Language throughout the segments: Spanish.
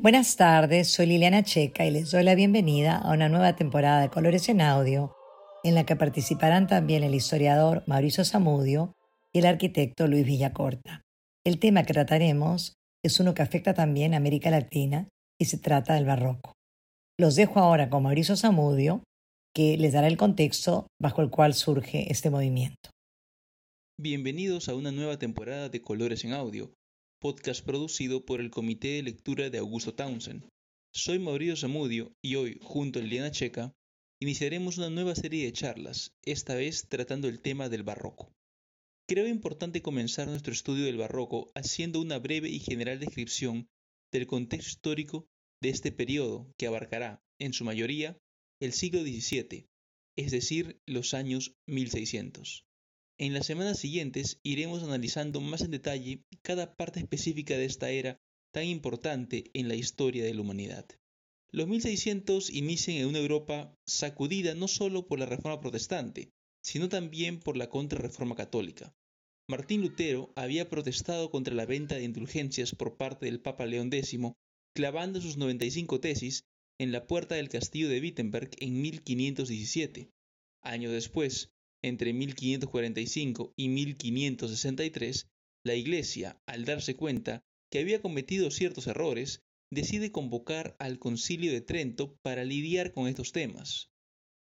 Buenas tardes, soy Liliana Checa y les doy la bienvenida a una nueva temporada de Colores en Audio, en la que participarán también el historiador Mauricio Zamudio y el arquitecto Luis Villacorta. El tema que trataremos es uno que afecta también a América Latina y se trata del barroco. Los dejo ahora con Mauricio Zamudio, que les dará el contexto bajo el cual surge este movimiento. Bienvenidos a una nueva temporada de Colores en Audio, podcast producido por el Comité de Lectura de Augusto Townsend. Soy Mauricio Zamudio y hoy, junto a Liliana Checa, iniciaremos una nueva serie de charlas, esta vez tratando el tema del barroco. Creo importante comenzar nuestro estudio del barroco haciendo una breve y general descripción del contexto histórico de este periodo que abarcará, en su mayoría, el siglo XVII, es decir, los años 1600. En las semanas siguientes iremos analizando más en detalle cada parte específica de esta era tan importante en la historia de la humanidad. Los 1600 inician en una Europa sacudida no solo por la reforma protestante, sino también por la contrarreforma católica. Martín Lutero había protestado contra la venta de indulgencias por parte del Papa León X, clavando sus 95 tesis en la puerta del castillo de Wittenberg en 1517. Año después, entre 1545 y 1563, la Iglesia, al darse cuenta que había cometido ciertos errores, decide convocar al Concilio de Trento para lidiar con estos temas.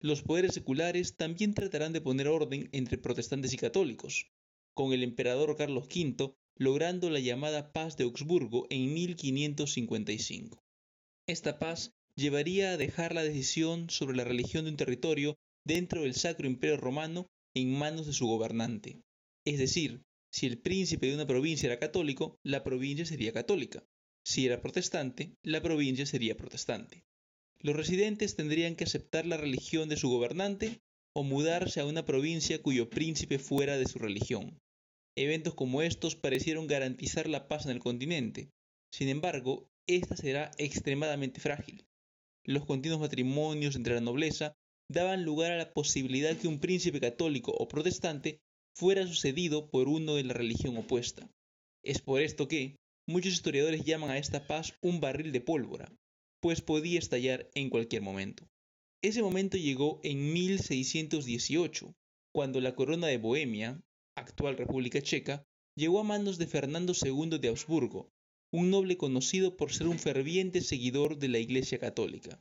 Los poderes seculares también tratarán de poner orden entre protestantes y católicos, con el emperador Carlos V logrando la llamada Paz de Augsburgo en 1555. Esta paz llevaría a dejar la decisión sobre la religión de un territorio dentro del Sacro Imperio Romano en manos de su gobernante. Es decir, si el príncipe de una provincia era católico, la provincia sería católica. Si era protestante, la provincia sería protestante. Los residentes tendrían que aceptar la religión de su gobernante o mudarse a una provincia cuyo príncipe fuera de su religión. Eventos como estos parecieron garantizar la paz en el continente. Sin embargo, esta será extremadamente frágil. Los continuos matrimonios entre la nobleza daban lugar a la posibilidad que un príncipe católico o protestante fuera sucedido por uno de la religión opuesta. Es por esto que muchos historiadores llaman a esta paz un barril de pólvora, pues podía estallar en cualquier momento. Ese momento llegó en 1618, cuando la corona de Bohemia, actual República Checa, llegó a manos de Fernando II de Habsburgo, un noble conocido por ser un ferviente seguidor de la Iglesia Católica.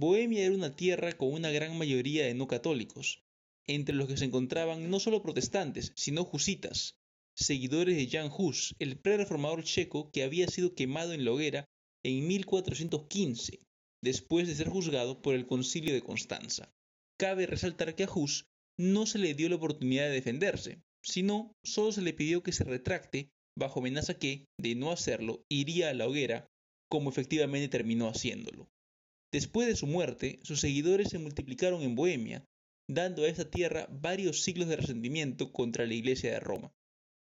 Bohemia era una tierra con una gran mayoría de no católicos, entre los que se encontraban no solo protestantes, sino jusitas, seguidores de Jan Hus, el pre-reformador checo que había sido quemado en la hoguera en 1415, después de ser juzgado por el concilio de Constanza. Cabe resaltar que a Hus no se le dio la oportunidad de defenderse, sino solo se le pidió que se retracte bajo amenaza que, de no hacerlo, iría a la hoguera, como efectivamente terminó haciéndolo. Después de su muerte, sus seguidores se multiplicaron en Bohemia, dando a esta tierra varios siglos de resentimiento contra la Iglesia de Roma.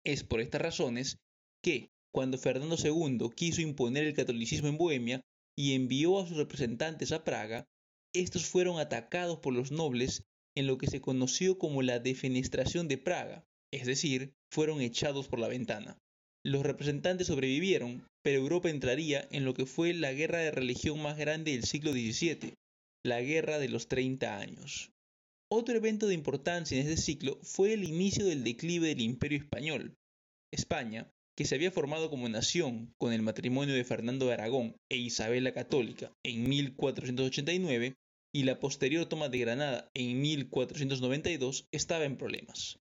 Es por estas razones que, cuando Fernando II quiso imponer el catolicismo en Bohemia y envió a sus representantes a Praga, estos fueron atacados por los nobles en lo que se conoció como la defenestración de Praga, es decir, fueron echados por la ventana. Los representantes sobrevivieron, pero Europa entraría en lo que fue la guerra de religión más grande del siglo XVII, la Guerra de los Treinta Años. Otro evento de importancia en este ciclo fue el inicio del declive del Imperio Español. España, que se había formado como nación con el matrimonio de Fernando de Aragón e Isabel la Católica en 1489 y la posterior toma de Granada en 1492, estaba en problemas.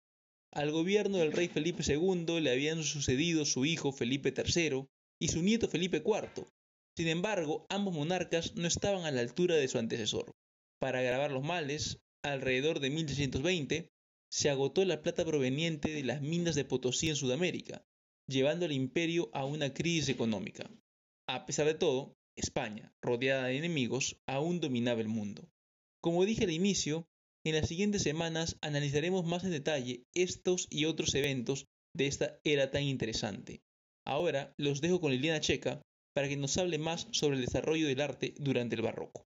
Al gobierno del rey Felipe II le habían sucedido su hijo Felipe III y su nieto Felipe IV. Sin embargo, ambos monarcas no estaban a la altura de su antecesor. Para agravar los males, alrededor de 1620, se agotó la plata proveniente de las minas de Potosí en Sudamérica, llevando al imperio a una crisis económica. A pesar de todo, España, rodeada de enemigos, aún dominaba el mundo. Como dije al inicio, en las siguientes semanas analizaremos más en detalle estos y otros eventos de esta era tan interesante. Ahora los dejo con Liliana Checa para que nos hable más sobre el desarrollo del arte durante el barroco.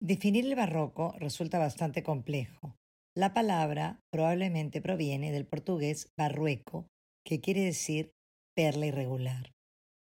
Definir el barroco resulta bastante complejo. La palabra probablemente proviene del portugués barrueco, que quiere decir perla irregular.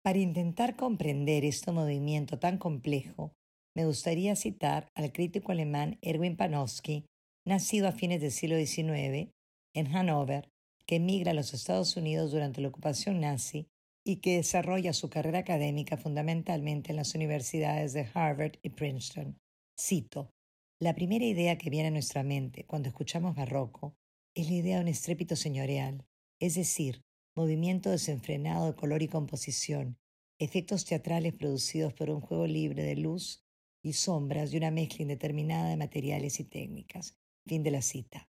Para intentar comprender este movimiento tan complejo, me gustaría citar al crítico alemán Erwin Panofsky, nacido a fines del siglo XIX en Hannover, que emigra a los Estados Unidos durante la ocupación nazi y que desarrolla su carrera académica fundamentalmente en las universidades de Harvard y Princeton. Cito, la primera idea que viene a nuestra mente cuando escuchamos barroco es la idea de un estrépito señorial, es decir, movimiento desenfrenado de color y composición, efectos teatrales producidos por un juego libre de luz y sombras y una mezcla indeterminada de materiales y técnicas. Fin de la cita.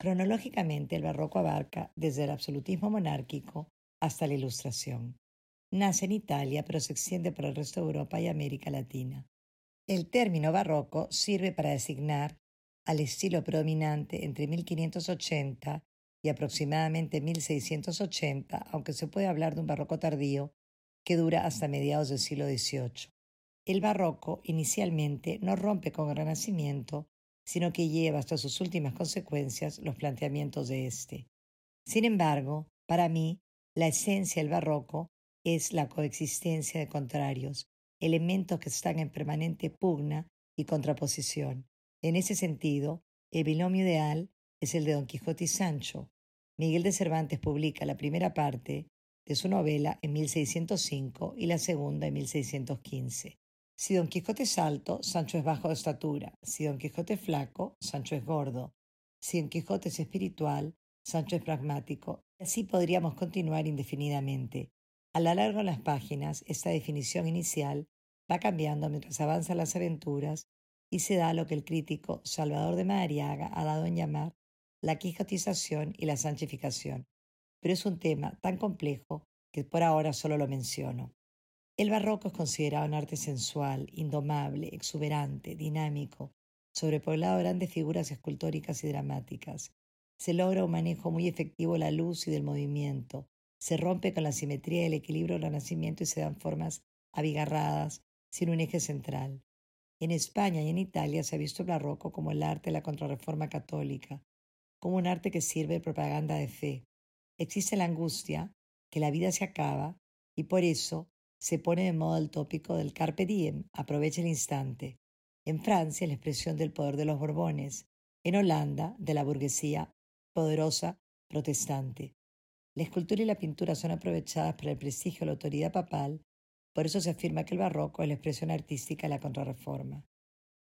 Cronológicamente, el barroco abarca desde el absolutismo monárquico hasta la ilustración. Nace en Italia, pero se extiende por el resto de Europa y América Latina. El término barroco sirve para designar al estilo predominante entre 1580 y aproximadamente 1680, aunque se puede hablar de un barroco tardío que dura hasta mediados del siglo XVIII. El barroco inicialmente no rompe con el Renacimiento, sino que lleva hasta sus últimas consecuencias los planteamientos de éste. Sin embargo, para mí, la esencia del barroco es la coexistencia de contrarios, elementos que están en permanente pugna y contraposición. En ese sentido, el binomio ideal es el de Don Quijote y Sancho. Miguel de Cervantes publica la primera parte de su novela en 1605 y la segunda en 1615. Si Don Quijote es alto, Sancho es bajo de estatura. Si Don Quijote es flaco, Sancho es gordo. Si Don Quijote es espiritual, Sancho es pragmático. Así podríamos continuar indefinidamente. A lo largo de las páginas, esta definición inicial va cambiando mientras avanzan las aventuras y se da lo que el crítico Salvador de Madariaga ha dado en llamar la quijotización y la sanchificación, pero es un tema tan complejo que por ahora solo lo menciono. El barroco es considerado un arte sensual, indomable, exuberante, dinámico, sobrepoblado de grandes figuras escultóricas y dramáticas. Se logra un manejo muy efectivo de la luz y del movimiento. Se rompe con la simetría y el equilibrio del renacimiento y se dan formas abigarradas, sin un eje central. En España y en Italia se ha visto el barroco como el arte de la contrarreforma católica, como un arte que sirve de propaganda de fe. Existe la angustia, que la vida se acaba, y por eso se pone de moda el tópico del carpe diem, aprovecha el instante. En Francia, la expresión del poder de los Borbones. En Holanda, de la burguesía poderosa protestante. La escultura y la pintura son aprovechadas para el prestigio de la autoridad papal, por eso se afirma que el barroco es la expresión artística de la contrarreforma.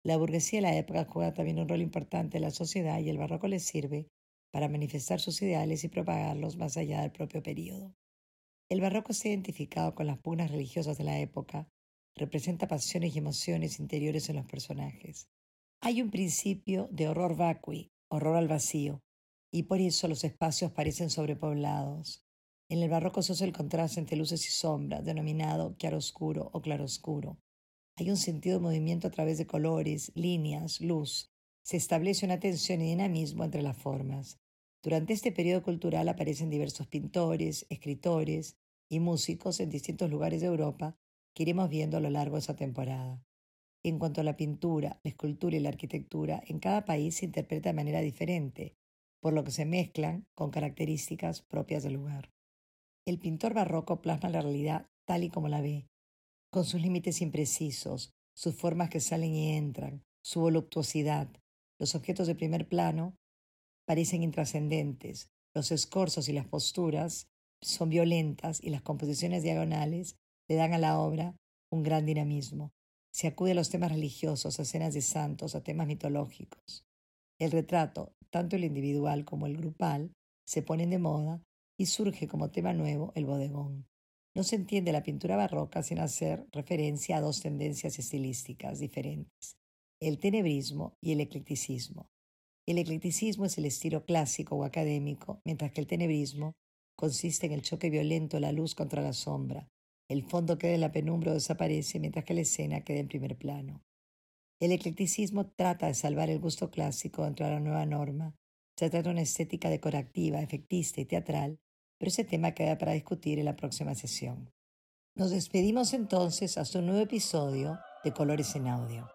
La burguesía de la época juega también un rol importante en la sociedad y el barroco le sirve para manifestar sus ideales y propagarlos más allá del propio período. El barroco está identificado con las pugnas religiosas de la época, representa pasiones y emociones interiores en los personajes. Hay un principio de horror vacui, horror al vacío, y por eso los espacios parecen sobrepoblados. En el barroco se usa el contraste entre luces y sombras, denominado chiaroscuro o claroscuro. Hay un sentido de movimiento a través de colores, líneas, luz. Se establece una tensión y dinamismo entre las formas. Durante este periodo cultural aparecen diversos pintores, escritores y músicos en distintos lugares de Europa que iremos viendo a lo largo de esa temporada. En cuanto a la pintura, la escultura y la arquitectura, en cada país se interpreta de manera diferente, por lo que se mezclan con características propias del lugar. El pintor barroco plasma la realidad tal y como la ve, con sus límites imprecisos, sus formas que salen y entran, su voluptuosidad. Los objetos de primer plano parecen intrascendentes, los escorzos y las posturas son violentas y las composiciones diagonales le dan a la obra un gran dinamismo. Se acude a los temas religiosos, a escenas de santos, a temas mitológicos. El retrato, tanto el individual como el grupal, se ponen de moda y surge como tema nuevo el bodegón. No se entiende la pintura barroca sin hacer referencia a dos tendencias estilísticas diferentes, el tenebrismo y el eclecticismo. El eclecticismo es el estilo clásico o académico, mientras que el tenebrismo consiste en el choque violento de la luz contra la sombra. El fondo queda en la penumbra o desaparece, mientras que la escena queda en primer plano. El eclecticismo trata de salvar el gusto clásico dentro de la nueva norma. Se trata de una estética decorativa, efectista y teatral pero ese tema queda para discutir en la próxima sesión. Nos despedimos entonces hasta un nuevo episodio de Colores en Audio.